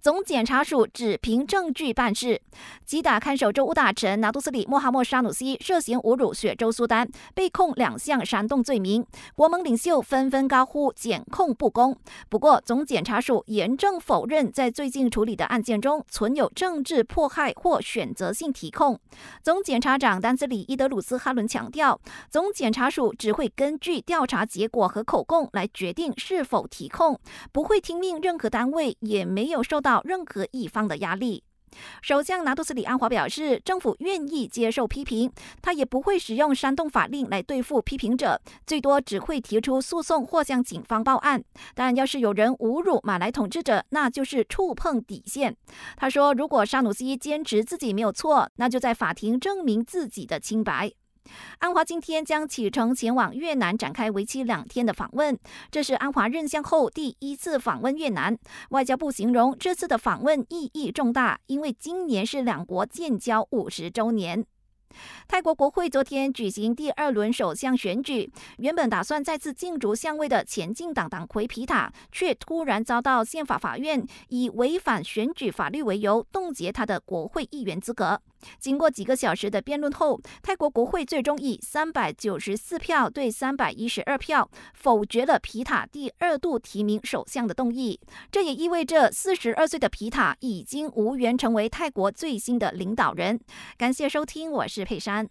总检察署只凭证据办事。击打看守州务大臣拿督斯里穆哈默沙努西涉嫌侮辱雪州苏丹，被控两项煽动罪名。国盟领袖纷纷高呼检控不公。不过，总检察署严正否认在最近处理的案件中存有政治迫害或选择性提控。总检察长丹斯里伊德鲁斯哈伦强调，总检察署只会根据调查结果和口供来决定是否提控，不会听命任何单位，也没有受到任何一方的压力。首相拿督斯里安华表示，政府愿意接受批评，他也不会使用煽动法令来对付批评者，最多只会提出诉讼或向警方报案。但要是有人侮辱马来统治者，那就是触碰底线。他说，如果沙努西坚持自己没有错，那就在法庭证明自己的清白。安华今天将启程前往越南，展开为期两天的访问。这是安华任相后第一次访问越南。外交部形容这次的访问意义重大，因为今年是两国建交五十周年。泰国国会昨天举行第二轮首相选举，原本打算再次竞逐相位的前进党党魁皮塔，却突然遭到宪法法院以违反选举法律为由冻结他的国会议员资格。经过几个小时的辩论后，泰国国会最终以三百九十四票对三百一十二票否决了皮塔第二度提名首相的动议。这也意味着四十二岁的皮塔已经无缘成为泰国最新的领导人。感谢收听，我是佩珊。